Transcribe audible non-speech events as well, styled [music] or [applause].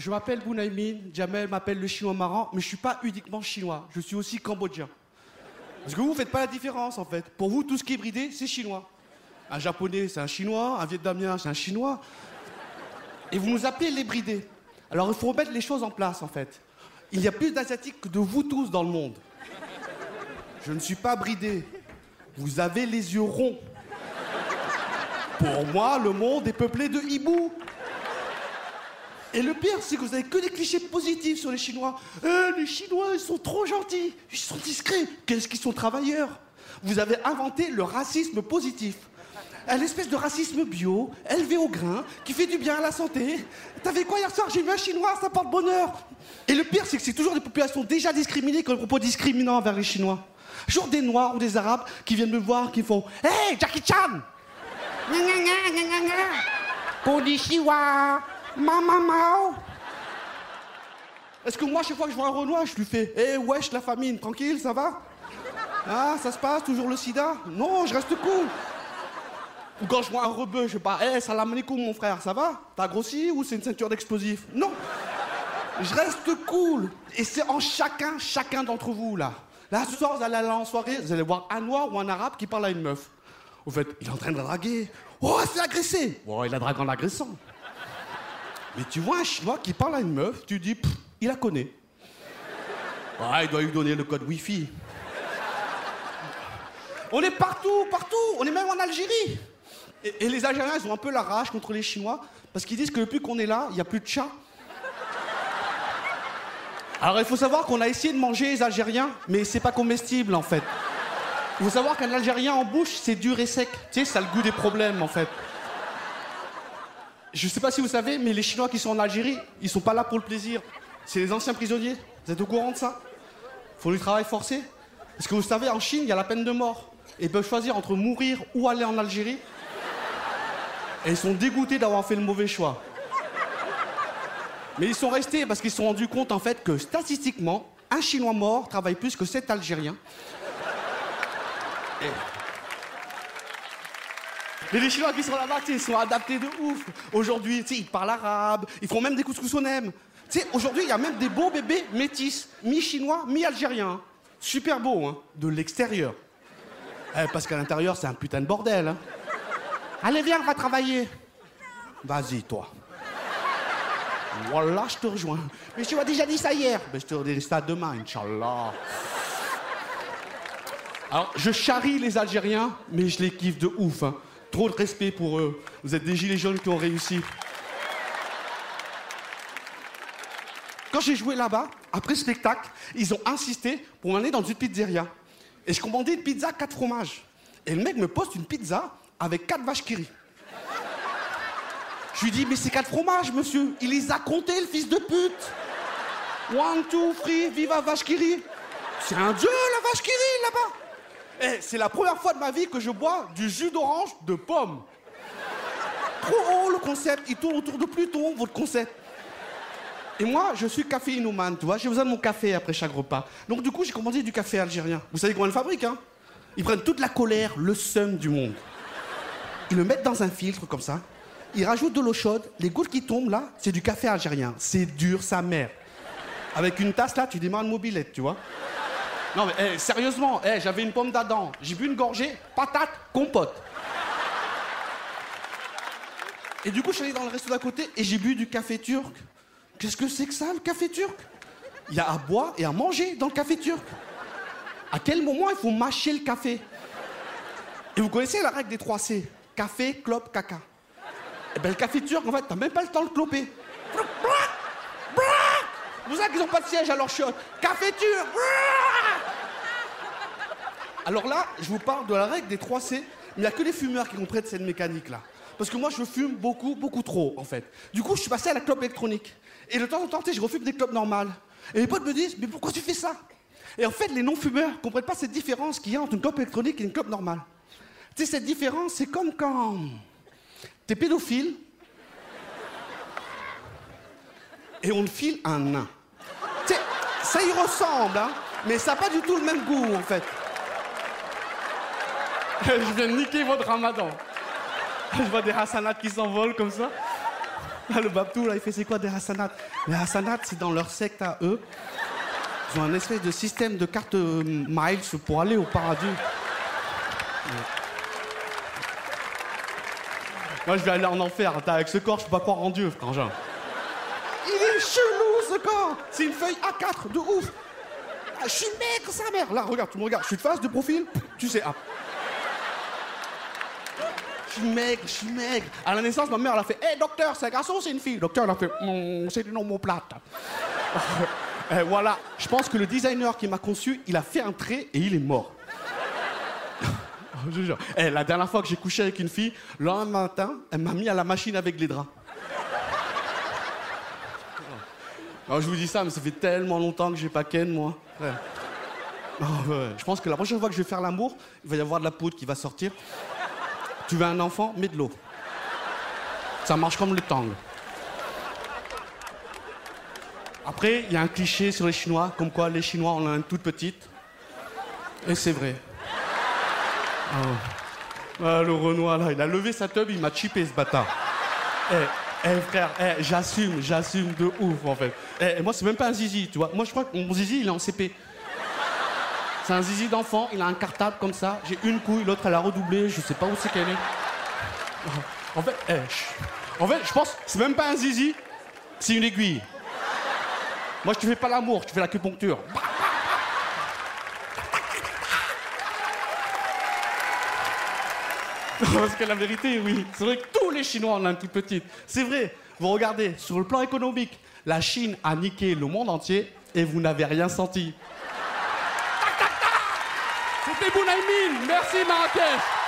Je m'appelle Bounaimin, Jamel m'appelle le chinois marrant, mais je suis pas uniquement chinois, je suis aussi cambodgien. Parce que vous, vous faites pas la différence en fait. Pour vous, tout ce qui est bridé, c'est chinois. Un japonais, c'est un chinois, un vietnamien, c'est un chinois. Et vous nous appelez les bridés. Alors il faut remettre les choses en place en fait. Il y a plus d'asiatiques que de vous tous dans le monde. Je ne suis pas bridé. Vous avez les yeux ronds. Pour moi, le monde est peuplé de hiboux. Et le pire, c'est que vous avez que des clichés positifs sur les Chinois. Eh, les Chinois, ils sont trop gentils, ils sont discrets. Qu'est-ce qu'ils sont travailleurs? Vous avez inventé le racisme positif. Un espèce de racisme bio, élevé au grain, qui fait du bien à la santé. T'avais quoi hier soir? J'ai vu un Chinois, ça porte bonheur. Et le pire, c'est que c'est toujours des populations déjà discriminées qui ont des propos discriminants envers les Chinois. Genre des Noirs ou des Arabes qui viennent me voir, qui font Hey, Jackie Chan Konnichiwa Mama Mao Est-ce que moi, chaque fois que je vois un Renoir, je lui fais Eh, wesh, la famine, tranquille, ça va? Ah, ça se passe, toujours le sida? Non, je reste cool. Ou quand je vois un rebeu, je sais pas Eh, salam alaikum, mon frère, ça va? T'as grossi ou c'est une ceinture d'explosifs? Non Je reste cool. Et c'est en chacun, chacun d'entre vous, là. Là, ce soir, vous allez aller en soirée, vous allez voir un noir ou un arabe qui parle à une meuf. Au fait, il est en train de la draguer. Oh, elle s'est agressée. Oh, il la drague en l'agressant. Mais tu vois un chinois qui parle à une meuf, tu dis, il la connaît. Ah, il doit lui donner le code Wi-Fi. On est partout, partout. On est même en Algérie. Et, les Algériens, ils ont un peu la rage contre les Chinois parce qu'ils disent que depuis qu'on est là, il n'y a plus de chats. Alors il faut savoir qu'on a essayé de manger les Algériens, mais c'est pas comestible en fait. Il faut savoir qu'un Algérien en bouche, c'est dur et sec. Tu sais, ça a le goût des problèmes en fait. Je sais pas si vous savez, mais les Chinois qui sont en Algérie, ils sont pas là pour le plaisir. C'est les anciens prisonniers. Vous êtes au courant de ça? Faut du travail forcé. Parce que vous savez, en Chine, il y a la peine de mort. Et ils peuvent choisir entre mourir ou aller en Algérie. Et ils sont dégoûtés d'avoir fait le mauvais choix. Mais ils sont restés parce qu'ils se sont rendus compte en fait que statistiquement, un Chinois mort travaille plus que sept Algériens. Et- Mais les Chinois qui sont là-bas, ils sont adaptés de ouf. Aujourd'hui, ils parlent arabe, ils font même des couscous au nem. Aujourd'hui, il y a même des beaux bébés métis, mi-chinois, mi-algériens. Super beau, hein, de l'extérieur. Eh, parce qu'à l'intérieur, c'est un putain de bordel. hein. Allez, viens, va travailler. Vas-y, toi. Voilà, je te rejoins. Mais tu m'as déjà dit ça hier. Mais je te redirai ça demain, Inch'Allah. Alors, je charrie les Algériens, mais je les kiffe de ouf. hein. Trop de respect pour eux. Vous êtes des gilets jaunes qui ont réussi. Quand j'ai joué là-bas, après le spectacle, ils ont insisté pour m'amener dans une pizzeria. Et je commandais une pizza 4 fromages. Et le mec me poste une pizza avec 4 vaches qui rient. Je lui dis, mais c'est 4 fromages, monsieur. Il les a comptés, le fils de pute. One, two, three, viva vache qui. C'est un dieu, la vache qui là-bas. Eh, c'est la première fois de ma vie que je bois du jus d'orange de pomme. Trop haut le concept, il tourne autour de Pluton, votre concept. Et moi, je suis caféinomane, tu vois, j'ai besoin de mon café après chaque repas. Donc du coup, j'ai commandé du café algérien. Vous savez comment ils le fabriquent, hein? Ils prennent toute la colère, le seum du monde. Ils le mettent dans un filtre comme ça. Ils rajoutent de l'eau chaude. Les gouttes qui tombent là, c'est du café algérien. C'est dur, sa mère. Avec une tasse là, tu démarres une mobilette, tu vois. Non mais eh, sérieusement, eh, j'avais une pomme d'Adam. J'ai bu une gorgée, patate, compote. Et du coup, je suis allé dans le resto d'à côté et j'ai bu du café turc. Qu'est-ce que c'est que ça, le café turc? Il y a à boire et à manger dans le café turc. À quel moment il faut mâcher le café? Et vous connaissez la règle des 3 C? Café, clope, caca. Eh ben le café turc, en fait, t'as même pas le temps de cloper. Pour ça qu'ils ont pas de siège à leur chiotte. Café turc Alors là, je vous parle de la règle des 3 C, il n'y a que les fumeurs qui comprennent cette mécanique-là. Parce que moi, je fume beaucoup, beaucoup trop, en fait. Du coup, je suis passé à la clope électronique. Et de temps en temps, je refume des clopes normales. Et mes potes me disent, mais pourquoi tu fais ça? Et en fait, les non-fumeurs comprennent pas cette différence qu'il y a entre une clope électronique et une clope normale. Tu sais, cette différence, c'est comme quand t'es pédophile et on te file un nain. Tu sais, ça y ressemble, hein, mais ça n'a pas du tout le même goût, en fait. [laughs] Je viens de niquer votre ramadan. Je vois des hassanats qui s'envolent comme ça. Là, le Babtou, là, il fait c'est quoi des Hassanats Les Hassanats, c'est dans leur secte à eux. Ils ont un espèce de système de carte euh, miles pour aller au paradis. Moi, je vais aller en enfer. Attends, avec ce corps, je peux pas croire en Dieu, frangin. Il est chelou, ce corps C'est une feuille A4, de ouf Ah, Je suis maigre, sa mère Là, regarde, tu me regardes. Je suis de face, de profil, tu sais, ah. Je suis maigre, je suis maigre. À la naissance, ma mère, elle a fait Hé, docteur, c'est un garçon ou c'est une fille? Docteur, elle a fait Hum, C'est une omoplate. [laughs] Eh, voilà, je pense que le designer qui m'a conçu, il a fait un trait et il est mort. [laughs] Je jure. Eh, la dernière fois que j'ai couché avec une fille, le lendemain matin, elle m'a mis à la machine avec les draps. Alors, [laughs] je vous dis ça, mais ça fait tellement longtemps que j'ai pas ken, moi. Oh. Je pense que la prochaine fois que je vais faire l'amour, il va y avoir de la poudre qui va sortir. Tu veux un enfant? Mets de l'eau. Ça marche comme le tang. Après, il y a un cliché sur les Chinois, comme quoi les Chinois ont une toute petite. Et c'est vrai. Oh. Ah, le Renoir, là, il a levé sa teub, il m'a chippé, ce bâtard. Eh, eh, frère, eh, j'assume, j'assume de ouf, en fait. Eh, moi, c'est même pas un zizi, tu vois. Moi, je crois que mon zizi, il est en CP. C'est un zizi d'enfant, il a un cartable comme ça. J'ai une couille, l'autre, elle a redoublé, je sais pas où c'est qu'elle est. [laughs] En fait, eh, en fait, je pense, c'est même pas un zizi, c'est une aiguille. Moi, je te fais pas l'amour, je te fais l'acupuncture. [laughs] Parce que la vérité, oui, c'est vrai que tous les Chinois en ont une toute petite. C'est vrai. Vous regardez, sur le plan économique, la Chine a niqué le monde entier et vous n'avez rien senti. C'était Bounaïmin. Merci Marrakech.